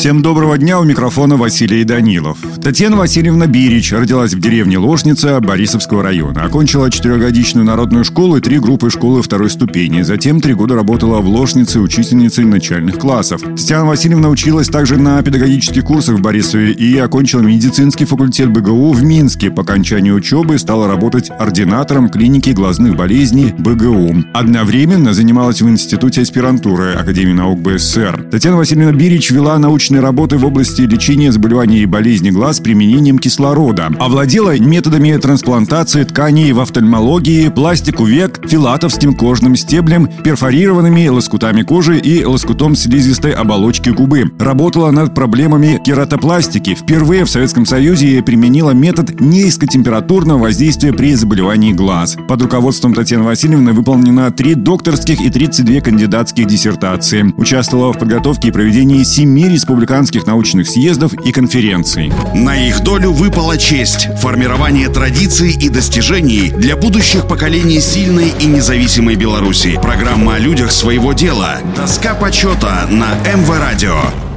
Всем доброго дня, у микрофона Василий Данилов. Татьяна Васильевна Бирич родилась в деревне Ложница Борисовского района. Окончила четырехгодичную народную школу и три группы школы второй ступени. Затем три года работала в Ложнице учительницей начальных классов. Татьяна Васильевна училась также на педагогических курсах в Борисове и окончила медицинский факультет БГУ в Минске. По окончании учебы стала работать ординатором клиники глазных болезней БГУ. Одновременно занималась в Институте аспирантуры Академии наук БССР. Татьяна Васильевна Бирич вела научные научной работы в области лечения заболеваний и болезней глаз применением кислорода. Овладела методами трансплантации тканей в офтальмологии, пластику век, филатовским кожным стеблем, перфорированными лоскутами кожи и лоскутом слизистой оболочки губы. Работала над проблемами кератопластики. Впервые в Советском Союзе применила метод низкотемпературного воздействия при заболевании глаз. Под руководством Татьяны Васильевны выполнено три докторских и 32 кандидатских диссертации. Участвовала в подготовке и проведении семи республиканских республиканских научных съездов и конференций. На их долю выпала честь – формирование традиций и достижений для будущих поколений сильной и независимой Беларуси. Программа о людях своего дела. Доска почета на МВ Радио.